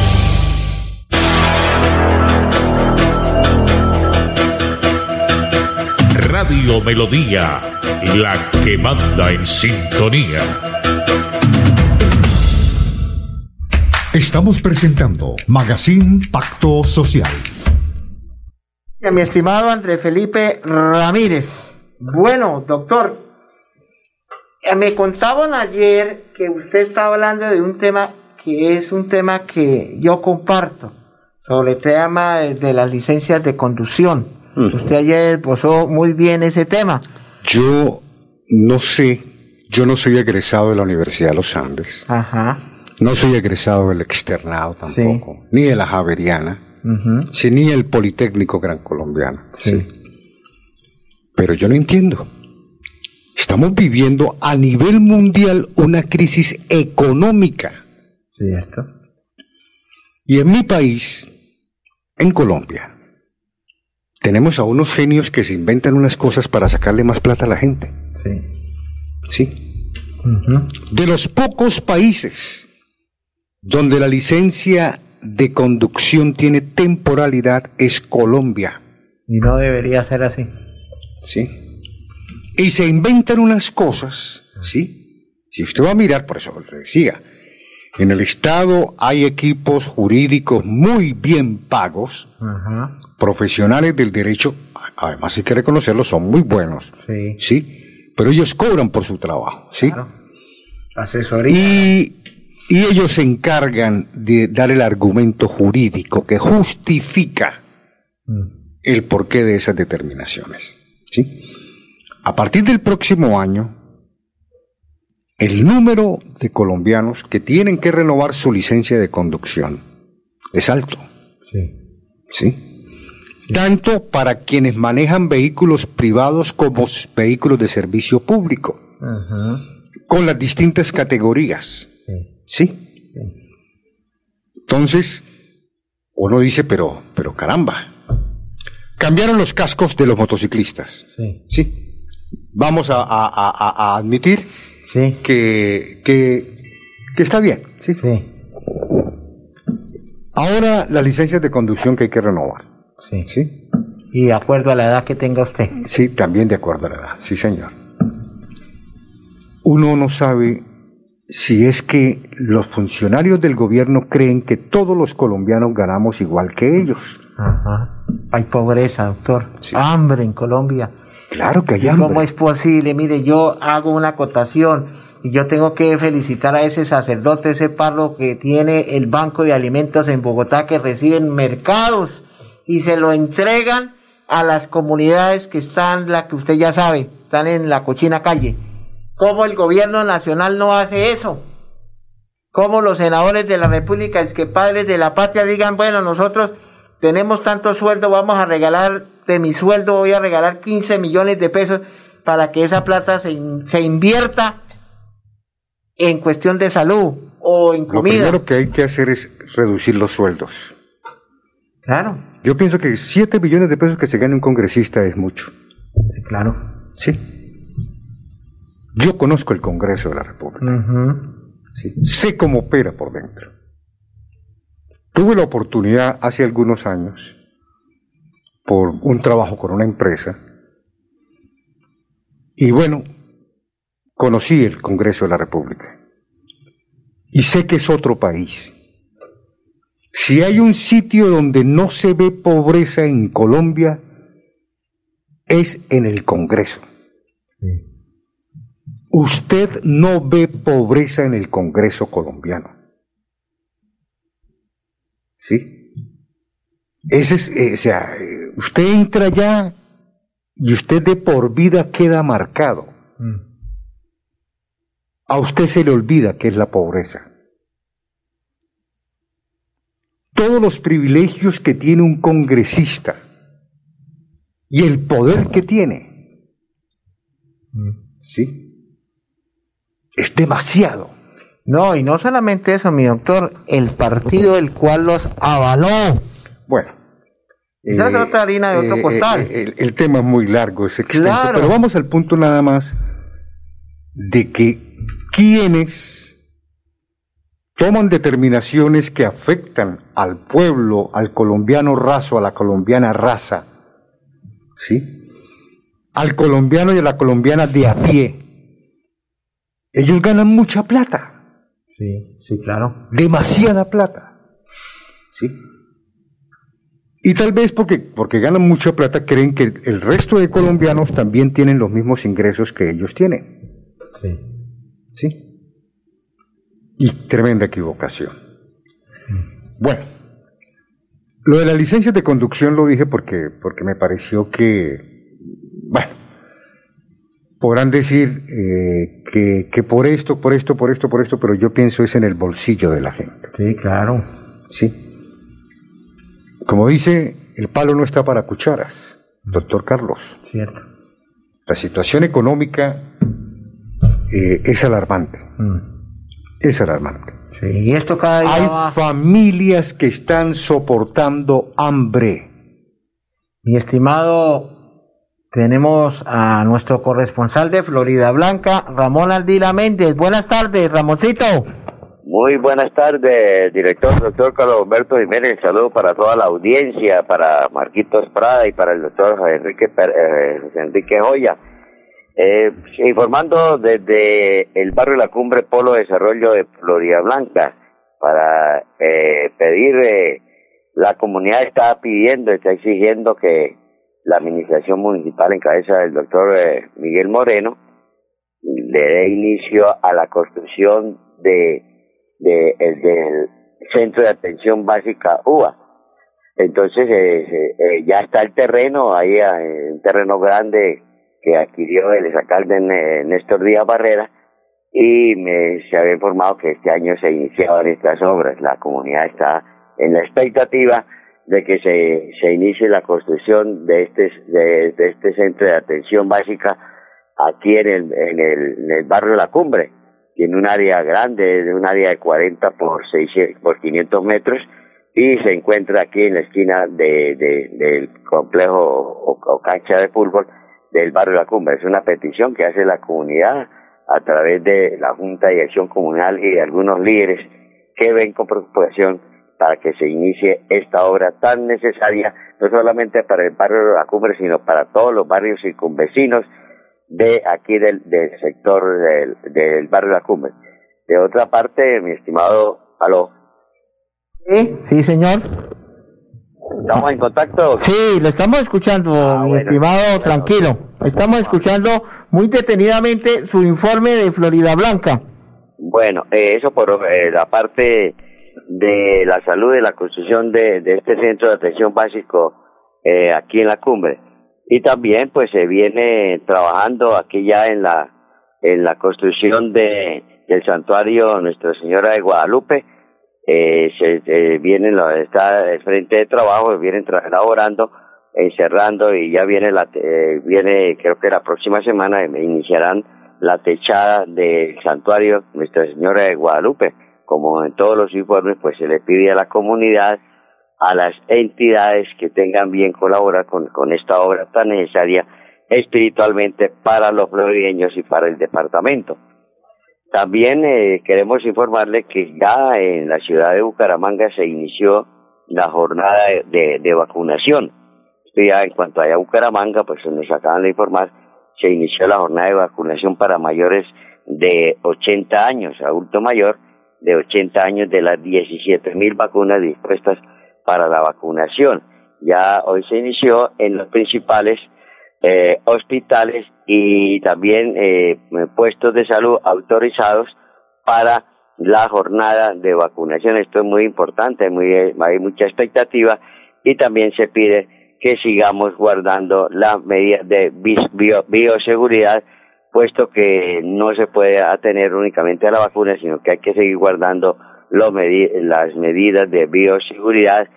Radio Melodía, la que manda en sintonía. Estamos presentando Magazine Pacto Social. Mi estimado Andrés Felipe Ramírez. Bueno, doctor, eh, me contaban ayer que usted estaba hablando de un tema que es un tema que yo comparto, sobre el tema de las licencias de conducción. Usted ayer esbozó muy bien ese tema. Yo no sé, yo no soy egresado de la Universidad de los Andes. Ajá. No soy egresado del externado tampoco, ni de la Javeriana, sí, ni del Politécnico Gran Colombiano. Sí. Pero yo no entiendo. Estamos viviendo a nivel mundial una crisis económica. Cierto. Y en mi país, en Colombia, tenemos a unos genios que se inventan unas cosas para sacarle más plata a la gente. Sí. Sí. De los pocos países donde la licencia de conducción tiene temporalidad es Colombia. Y no debería ser así. Sí. Y se inventan unas cosas, ¿sí? Si usted va a mirar, por eso le decía, en el Estado hay equipos jurídicos muy bien pagos, profesionales del derecho, además hay que reconocerlo, son muy buenos. Sí. ¿Sí? Pero ellos cobran por su trabajo, ¿sí? Asesoría. Y, y ellos se encargan de dar el argumento jurídico que justifica el porqué de esas determinaciones. ¿sí? A partir del próximo año, el número de colombianos que tienen que renovar su licencia de conducción es alto. Sí. ¿Sí? Tanto para quienes manejan vehículos privados como vehículos de servicio público, Ajá. con las distintas categorías. ¿Sí? Entonces, uno dice, pero, pero caramba, cambiaron los cascos de los motociclistas. Sí. Sí. Vamos a, a- a- a admitir Sí. que, que, que está bien. Sí. Sí. Ahora las licencias de conducción que hay que renovar. Sí. ¿Sí? Y de acuerdo a la edad que tenga usted. Sí, también de acuerdo a la edad. Sí, señor. Uno no sabe si es que los funcionarios del gobierno creen que todos los colombianos ganamos igual que ellos. Ajá. Hay pobreza, doctor. Hambre en Colombia. Claro que hay ¿Y hambre. ¿Cómo es posible? Mire, yo hago una acotación y yo tengo que felicitar a ese sacerdote, ese párroco que tiene el banco de alimentos en Bogotá que reciben mercados y se lo entregan a las comunidades que están, la que usted ya sabe, están en la cochina calle. ¿Cómo el gobierno nacional no hace eso? ¿Cómo los senadores de la República, es que padres de la patria digan, bueno, nosotros tenemos tanto sueldo, vamos a regalar, de mi sueldo voy a regalar 15 millones de pesos para que esa plata se, in- se invierta en cuestión de salud o en Lo comida? primero que hay que hacer es reducir los sueldos. Claro. Yo pienso que 7 billones de pesos que se gane un congresista es mucho. Claro. Sí. Yo conozco el Congreso de la República. Sí. Sé cómo opera por dentro. Tuve la oportunidad hace algunos años, por un trabajo con una empresa, y bueno, conocí el Congreso de la República. Y sé que es otro país. Si hay un sitio donde no se ve pobreza en Colombia, es en el Congreso. Usted no ve pobreza en el Congreso colombiano. ¿Sí? Ese es, eh, o sea, eh, usted entra allá y usted de por vida queda marcado. A usted se le olvida qué es la pobreza. todos los privilegios que tiene un congresista y el poder que tiene. ¿Sí? Es demasiado. No, y no solamente eso, mi doctor, el partido el cual los avaló. Bueno. Es otra harina de otro eh, costal. eh, el, el tema es muy largo, es extenso, Claro. pero vamos al punto nada más de que quienes toman determinaciones que afectan al pueblo, al colombiano raso, a la colombiana raza, ¿sí? Al colombiano y a la colombiana de a pie, ellos ganan mucha plata, Sí, sí, claro. demasiada plata, ¿sí? Y tal vez porque, porque ganan mucha plata creen que el resto de colombianos también tienen los mismos ingresos que ellos tienen. Sí. ¿Sí? Y tremenda equivocación. Bueno, lo de las licencias de conducción lo dije porque, porque me pareció que, podrán decir eh, que, que por esto, por esto, por esto, por esto, pero yo pienso es en el bolsillo de la gente. Sí, claro. Sí. Como dice, el palo no está para cucharas, doctor Carlos. Cierto. La situación económica eh, es alarmante. Es alarmante. Sí, y esto cada día Hay va- familias que están soportando hambre. Mi estimado, tenemos a nuestro corresponsal de Florida Blanca, Ramón Aldila Méndez. Buenas tardes, Ramoncito. Muy buenas tardes, director doctor Carlos Humberto Jiménez. Saludo para toda la audiencia, para Marquitos Prada y para el doctor Enrique, eh, Enrique Joya. Eh, informando desde el barrio La Cumbre Polo Desarrollo de Florida Blanca para eh, pedir, eh, la comunidad está pidiendo, está exigiendo que la administración municipal en cabeza del doctor eh, Miguel Moreno le dé inicio a la construcción de, el- del Centro de Atención Básica UBA. Entonces eh, eh, ya está el terreno, ahí un terreno grande que adquirió el alcalde Néstor Díaz Barrera y me, se había informado que este año se iniciaban estas obras. La comunidad está en la expectativa de que se, se inicie la construcción de este, de, este centro de atención básica aquí en el, en el, en el barrio La Cumbre. Tiene un área grande, de un área de 40 por 600, por 500 metros y se encuentra aquí en la esquina de, de- del complejo o, o cancha de fútbol del barrio La Cumbre. Es una petición que hace la comunidad a través de la Junta de Dirección Comunal y de algunos líderes que ven con preocupación para que se inicie esta obra tan necesaria, no solamente para el barrio de La Cumbre, sino para todos los barrios circunvecinos de aquí del, del sector del, del barrio La Cumbre. De otra parte, mi estimado, aló, Sí, sí, señor. ¿estamos en contacto? Sí, lo estamos escuchando, Ah, mi bueno. estimado, tranquilo. Estamos escuchando muy detenidamente su informe de Florida Blanca. Bueno, eh, eso por eh, la parte de la salud y la construcción de, este centro de atención básico eh, aquí en la cumbre. Y también pues se viene trabajando aquí ya en la en la construcción de del santuario Nuestra Señora de Guadalupe. Eh, se eh, vienen está el frente de trabajo, vienen tra- elaborando, encerrando y ya viene la eh, viene creo que la próxima semana iniciarán la techada del santuario Nuestra Señora de Guadalupe. Como en todos los informes, pues se le pide a la comunidad, a las entidades que tengan bien colaborar con, con esta obra tan necesaria espiritualmente para los florideños y para el departamento. También eh, queremos informarle que ya en la ciudad de Bucaramanga se inició la jornada de, de- vacunación. Ya en cuanto a Bucaramanga, pues nos acaban de informar, se inició la jornada de vacunación para mayores de 80 años, adulto mayor de 80 años de las 17 mil vacunas dispuestas para la vacunación. Ya hoy se inició en los principales eh, hospitales y también eh, puestos de salud autorizados para la jornada de vacunación. Esto es muy importante, muy, hay mucha expectativa y también se pide que sigamos guardando la medida de bioseguridad, puesto que no se puede atener únicamente a la vacuna, sino que hay que seguir guardando lo medi- las medidas de bioseguridad,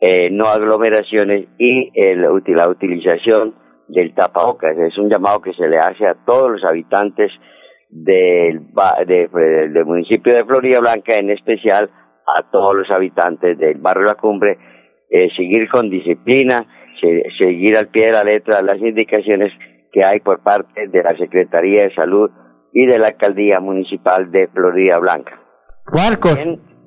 eh, no aglomeraciones y el, la utilización del tapabocas. Es un llamado que se le hace a todos los habitantes del, de- del municipio de Florida Blanca, en especial a todos los habitantes del barrio La Cumbre, eh, seguir con disciplina, se- seguir al pie de la letra las indicaciones que hay por parte de la Secretaría de Salud y de la Alcaldía Municipal de Florida Blanca. Marcos,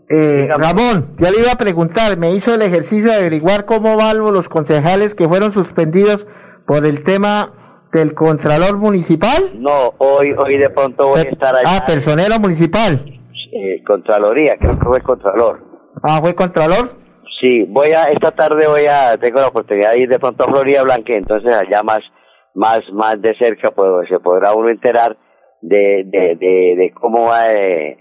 eh, Ramón, ya le iba a preguntar, me hizo el ejercicio de averiguar cómo van los concejales que fueron suspendidos por el tema del Contralor Municipal. No, hoy, hoy de pronto voy a estar allá. Ah, personero municipal. eh, Contraloría, creo que fue Contralor. Ah, fue Contralor. Sí, voy a, esta tarde voy a, tengo la oportunidad de ir de pronto a Florida Blanca, entonces allá más, más, más de cerca pues, se podrá uno enterar de, de, de, de cómo va eh,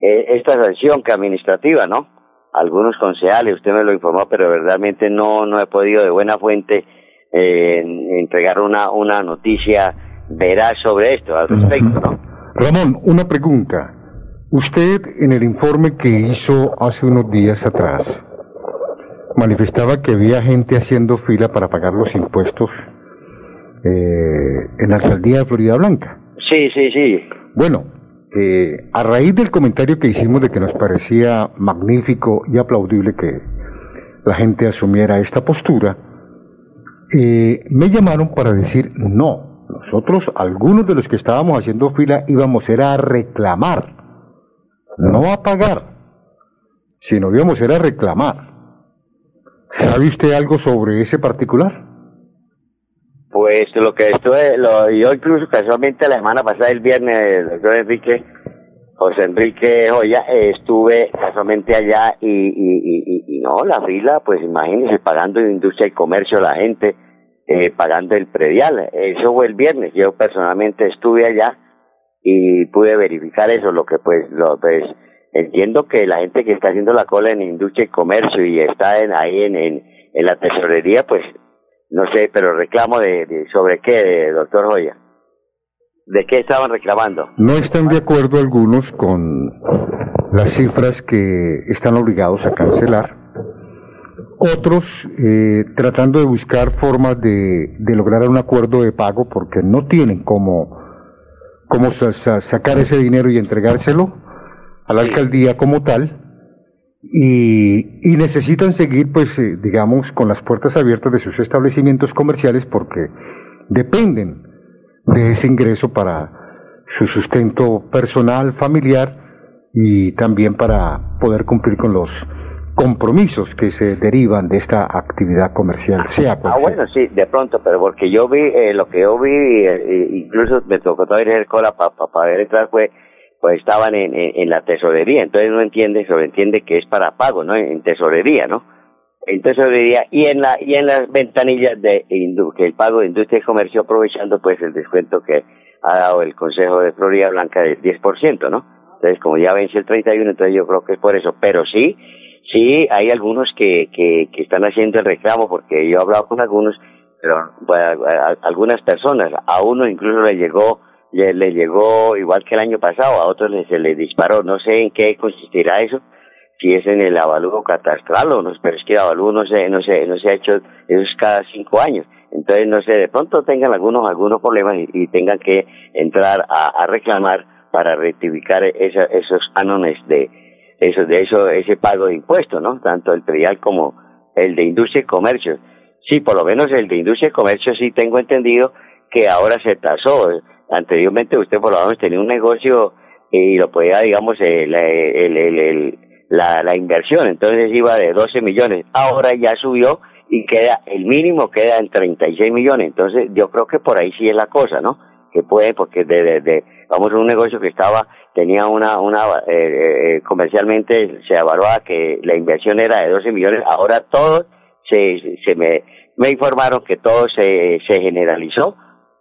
eh, esta sanción que administrativa, ¿no? Algunos concejales, usted me lo informó, pero verdaderamente no, no he podido de buena fuente eh, entregar una, una noticia veraz sobre esto al respecto, ¿no? Ramón, una pregunta. Usted en el informe que hizo hace unos días atrás manifestaba que había gente haciendo fila para pagar los impuestos eh, en la alcaldía de Florida Blanca. Sí, sí, sí. Bueno, eh, a raíz del comentario que hicimos de que nos parecía magnífico y aplaudible que la gente asumiera esta postura, eh, me llamaron para decir no. Nosotros, algunos de los que estábamos haciendo fila, íbamos era a reclamar, no a pagar, sino íbamos era a reclamar. ¿Sabe usted algo sobre ese particular? Pues lo que estuve, lo, yo incluso casualmente la semana pasada, el viernes, el doctor Enrique, José Enrique Joya, estuve casualmente allá y, y, y, y- no, la fila, pues imagínense, pagando industria y comercio la gente, eh, pagando el predial. Eso fue el viernes, yo personalmente estuve allá y pude verificar eso, lo que pues, lo, pues entiendo que la gente que está haciendo la cola en industria y comercio y está en, ahí en, en, en la tesorería, pues no sé, pero reclamo de, de- sobre qué, de- doctor Joya. ¿De qué estaban reclamando? No están de acuerdo algunos con las cifras que están obligados a cancelar. Otros eh, tratando de buscar formas de, de lograr un acuerdo de pago porque no tienen cómo, cómo sa- sa- sacar ese dinero y entregárselo a la alcaldía como tal. Y, y necesitan seguir, pues, eh, digamos, con las puertas abiertas de sus establecimientos comerciales porque dependen de ese ingreso para su sustento personal, familiar y también para poder cumplir con los compromisos que se derivan de esta actividad comercial, sea cual Ah, sea. bueno, sí, de pronto, pero porque yo vi, eh, lo que yo vi, eh, eh, incluso me tocó todavía hacer cola para ver entrar, fue, pues estaban en, en, la tesorería, entonces no entiende, sobreentiende que es para pago, ¿no? En tesorería, ¿no? En tesorería y en la y en las ventanillas de indu- que el pago de industria y comercio aprovechando pues el descuento que ha dado el Consejo de Florida Blanca del 10%, ¿no? Entonces, como ya vence el 31, entonces yo creo que es por eso, pero sí, sí hay algunos que, que, que están haciendo el reclamo porque yo he hablado con algunos, pero a- algunas personas, a uno incluso le llegó le, le llegó igual que el año pasado, a otros le, se le disparó, no sé en qué consistirá eso, si es en el avalúo catastral o no, pero es que el avalúo no se, no se, no se ha hecho, eso es cada cinco años, entonces no sé, de pronto tengan algunos, algunos problemas y, tengan que entrar a, reclamar para rectificar esa, esos cánones de, eso, de eso, ese pago de impuestos, ¿no? Tanto el predial como el de industria y comercio. Sí, por lo menos el de industria y comercio sí tengo entendido que ahora se tasó. Anteriormente usted por lo menos tenía un negocio y lo podía, digamos, eh, el, la, la inversión, entonces iba de 12 millones. Ahora ya subió y queda, el mínimo queda en 36 millones. Entonces yo creo que por ahí sí es la cosa, ¿no? Que puede, porque de, de, de- vamos, un negocio que estaba, tenía una, una, eh, eh, comercialmente se evaluaba que la inversión era de 12 millones, ahora todo se, se me, me informaron que todo se, se generalizó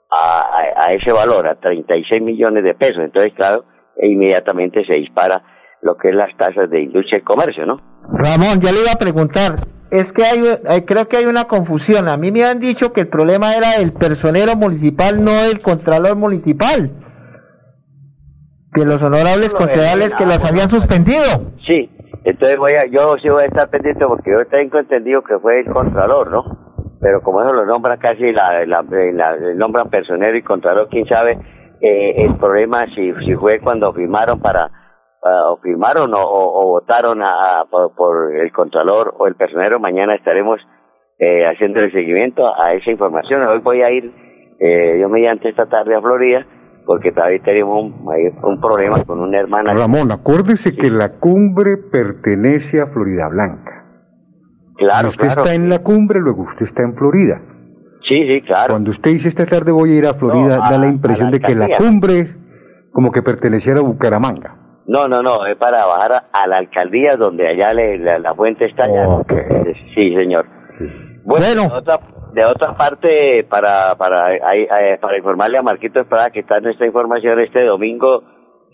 a, ese valor, a 36 millones de pesos. Entonces, claro, e inmediatamente se dispara lo que es las tasas de industria y comercio, ¿no? Ramón, ya le iba a preguntar. Es que hay, hay- creo que hay una confusión. A mí me han dicho que el problema era el personero municipal, no el contralor municipal. Que los honorables concejales que las habían suspendido. Sí, entonces voy a, yo sí voy a estar pendiente porque yo tengo entendido que fue el Contralor, ¿no? Pero como eso lo nombra casi, la, la, la, nombran personero y Contralor, quién sabe eh, el problema si, si fue cuando firmaron para, o firmaron o, o, votaron a, por, el Contralor o el personero, mañana estaremos eh, haciendo el seguimiento a esa información. Hoy voy a ir, eh, yo mediante esta tarde a Florida, porque todavía tenemos un, un problema con una hermana. Ramón, acuérdese que la cumbre pertenece a Florida Blanca. Claro, usted está en la cumbre, luego usted está en Florida. Sí, sí, claro. Cuando usted dice esta tarde voy a ir a Florida, da la impresión de que la cumbre es como que perteneciera a Bucaramanga. No, no, no, es para bajar a, la alcaldía donde allá le, la, fuente está allá. Sí, señor. Bueno, De, otra, de otra parte, para para para informarle a Marquito Espada que está en esta información, este domingo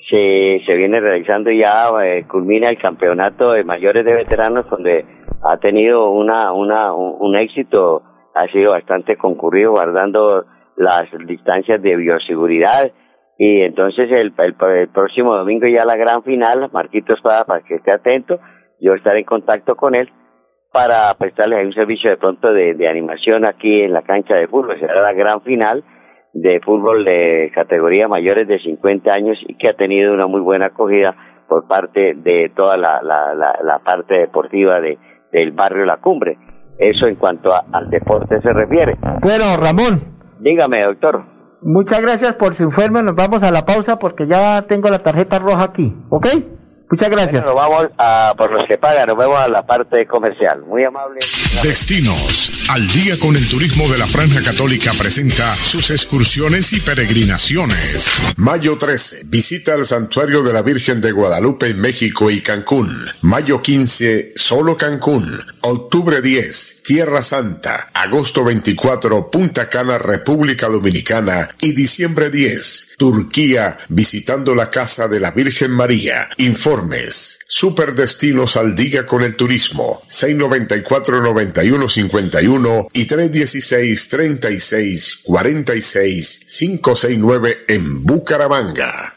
se, se viene realizando ya, eh, culmina el campeonato de mayores de veteranos donde ha tenido una, una, un éxito ha sido bastante concurrido guardando las distancias de bioseguridad y entonces el, el, próximo domingo ya la gran final, Marquito Espada, para que esté atento, yo estaré en contacto con él para prestarles un servicio de pronto de, de animación aquí en la cancha de fútbol. Será la gran final de fútbol de categoría mayores de 50 años y que ha tenido una muy buena acogida por parte de toda la, la, la, la parte deportiva de, del barrio La Cumbre. Eso en cuanto al deporte se refiere. Bueno, Ramón. Dígame, doctor. Muchas gracias por su informe. Nos vamos a la pausa porque ya tengo la tarjeta roja aquí. ¿Ok? Muchas gracias. nos vamos a, por los que pagan, nos vemos a la parte comercial. Muy amable. Destinos. Al día con el turismo de la Franja Católica presenta sus excursiones y peregrinaciones. Mayo 13. Visita al Santuario de la Virgen de Guadalupe en México y Cancún. Mayo 15. Solo Cancún. Octubre 10. Tierra Santa. Agosto 24. Punta Cana, República Dominicana. Y diciembre 10. Turquía, visitando la Casa de la Virgen María. Informe Superdestinos al día con el turismo. 694-9151 y 316-3646-569 en Bucaramanga.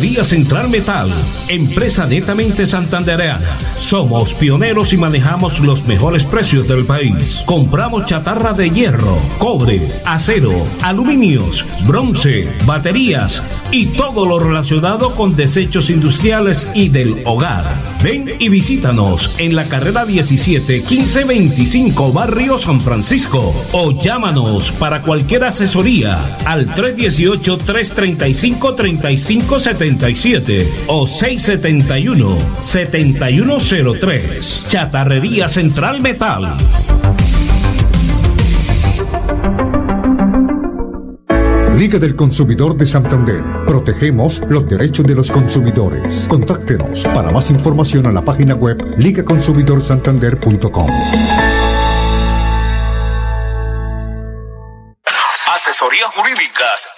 Central Metal, empresa netamente santandereana. Somos pioneros y manejamos los mejores precios del país. Compramos chatarra de hierro, cobre, acero, aluminios, bronce, baterías y todo lo relacionado con desechos industriales y del hogar. Ven y visítanos en la carrera 17 1525 Barrio San Francisco o llámanos para cualquier asesoría al 318 335 35 77 o 671-7103. Chatarrería Central Metal. Liga del Consumidor de Santander. Protegemos los derechos de los consumidores. Contáctenos para más información a la página web ligaconsumidorsantander.com.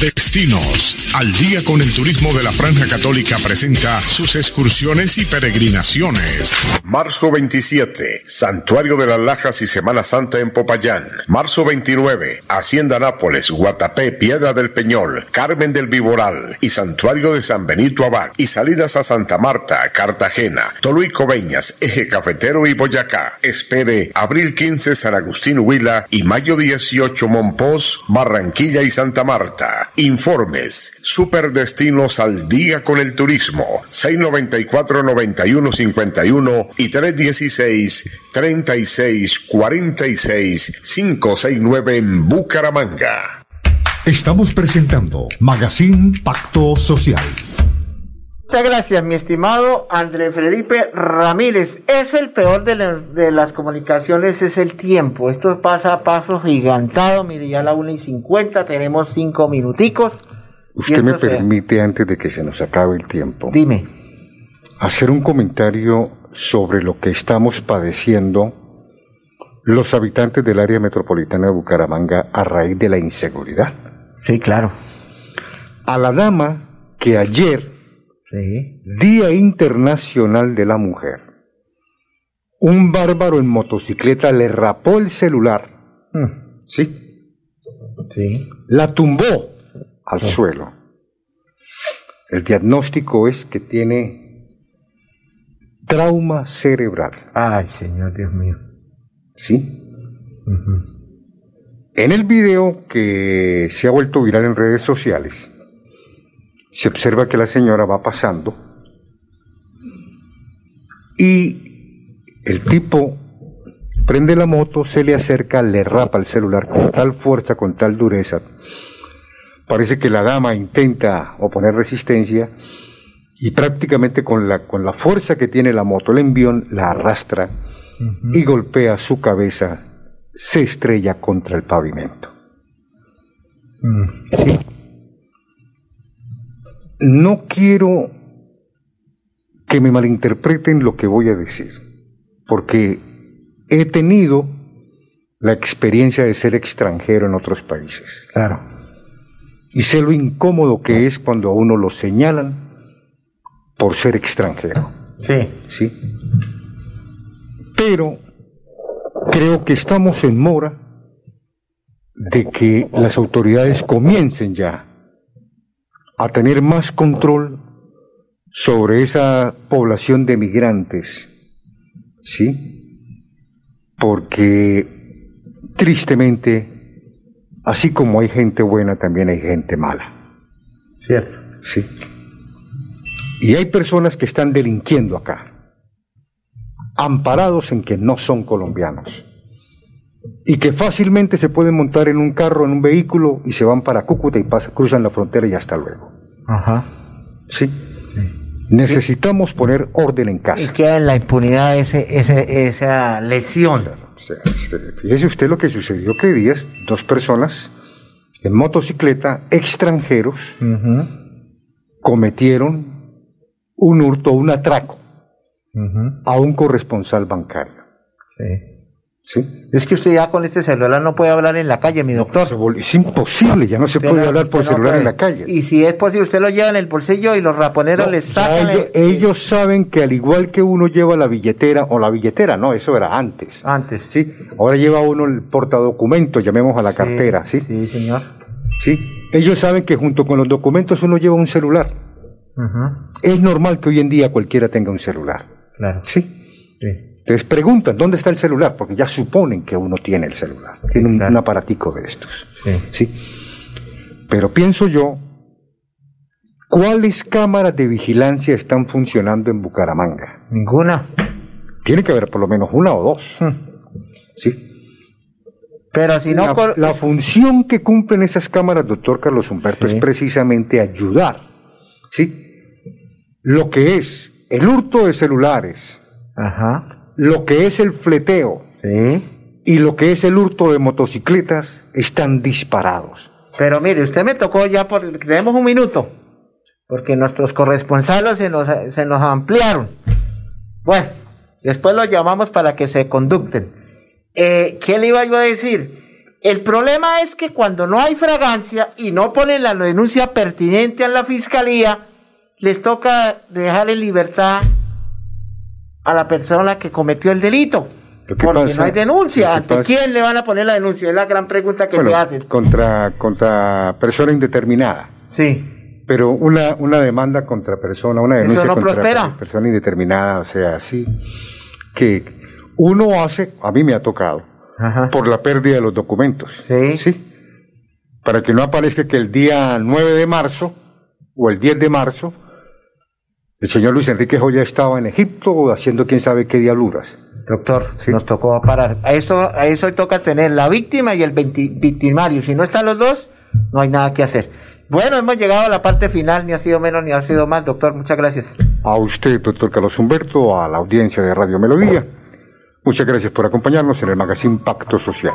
Destinos. Al día con el turismo de la Franja Católica presenta sus excursiones y peregrinaciones. Marzo 27, Santuario de las Lajas y Semana Santa en Popayán. Marzo 29, Hacienda Nápoles, Guatapé, Piedra del Peñol, Carmen del Viboral y Santuario de San Benito Abad. Y salidas a Santa Marta, Cartagena, Toluico Beñas, Eje Cafetero y Boyacá. Espere abril 15 San Agustín Huila y mayo 18 Monpós, Barranquilla y Santa Marta. Informes. Superdestinos al día con el turismo. 694-9151 y 316-3646-569 en Bucaramanga. Estamos presentando Magazine Pacto Social. Muchas gracias, mi estimado André Felipe Ramírez. Es el peor de, la- de las comunicaciones, es el tiempo. Esto pasa a paso gigantado. Mire, ya a la 1 y 50 tenemos cinco minuticos. Y Usted me permite, antes de que se nos acabe el tiempo, Dime. hacer un comentario sobre lo que estamos padeciendo los habitantes del área metropolitana de Bucaramanga a raíz de la inseguridad. Sí, claro. A la dama que ayer, Día Internacional de la Mujer, un bárbaro en motocicleta le rapó el celular. ¿Sí? Sí. La tumbó al suelo. El diagnóstico es que tiene trauma cerebral. Ay, señor Dios mío. ¿Sí? En el video que se ha vuelto viral en redes sociales, se observa que la señora va pasando y el tipo prende la moto, se le acerca, le rapa el celular con tal fuerza, con tal dureza. Parece que la dama intenta oponer resistencia y prácticamente con la, con la fuerza que tiene la moto, el envión la arrastra y golpea su cabeza, se estrella contra el pavimento. Sí. No quiero que me malinterpreten lo que voy a decir, porque he tenido la experiencia de ser extranjero en otros países. Claro. Y sé lo incómodo que es cuando a uno lo señalan por ser extranjero. Sí. ¿sí? Pero creo que estamos en mora de que las autoridades comiencen ya a tener más control sobre esa población de migrantes, ¿sí? Porque tristemente, así como hay gente buena, también hay gente mala. Cierto. Sí. Y hay personas que están delinquiendo acá, amparados en que no son colombianos. Y que fácilmente se pueden montar en un carro, en un vehículo, y se van para Cúcuta y pasan, cruzan la frontera y hasta luego. Ajá. Sí. Necesitamos poner orden en Y casa. queda en la impunidad ese, ese, esa lesión. O sea, este, fíjese usted lo que sucedió que días, dos personas en motocicleta, extranjeros, cometieron un hurto, un atraco a un corresponsal bancario. ¿Sí? Es que usted ya con este celular no puede hablar en la calle, mi doctor. Es imposible, ya no se Usted puede no- hablar por no celular en la calle. Y si es posible, usted lo lleva en el bolsillo y los raponeros le Ya sacan. ellos, el- ellos saben que al igual que uno lleva la billetera, o la billetera, no, eso era antes. Antes. Sí, ahora lleva uno el portadocumento, llamemos a la Sí, cartera, ¿sí? Sí, señor. Sí, ellos saben que junto con los documentos uno lleva un celular. Es normal que hoy en día cualquiera tenga un celular. Claro. Sí. Entonces preguntan, ¿dónde está el celular? Porque ya suponen que uno tiene el celular. Tiene un, un aparatico de estos. Sí. Pero pienso yo, ¿cuáles cámaras de vigilancia están funcionando en Bucaramanga? Ninguna. Tiene que haber por lo menos una o dos. Sí. Pero si no. La función que cumplen esas cámaras, doctor Carlos Humberto, es precisamente ayudar. ¿Sí? Lo que es el hurto de celulares, Ajá. Lo que es el fleteo Sí. y lo que es el hurto de motocicletas están disparados. Pero mire, usted me tocó ya por. Tenemos un minuto. Porque nuestros corresponsales se nos, se nos ampliaron. Bueno, después los llamamos para que se conducten. Eh, ¿Qué le iba yo a decir? El problema es que cuando no hay fragancia y no ponen la denuncia pertinente a la fiscalía, les toca dejar en libertad a la persona que cometió el delito. Porque pasa- no hay denuncia. ¿Ante pasa- quién le van a poner la denuncia? Es la gran pregunta que Bueno, se hace. Contra, contra persona indeterminada. Sí. Pero una, una demanda contra persona, una denuncia no contra prospera. per- persona indeterminada, o sea, sí, que uno hace, a mí me ha tocado, por la pérdida de los documentos. Sí. Para que no aparezca que el día 9 de marzo o el 10 de marzo el señor Luis Enrique Joya estaba en Egipto haciendo quién sabe qué diabluras. Doctor, nos tocó parar. A eso, a eso toca tener la víctima y el victi- victimario. Si no están los dos, no hay nada que hacer. Bueno, hemos llegado a la parte final, ni ha sido menos ni ha sido más, doctor. Muchas gracias. A usted, doctor Carlos Humberto, a la audiencia de Radio Melodía. Muchas gracias por acompañarnos en el magazine Pacto Social.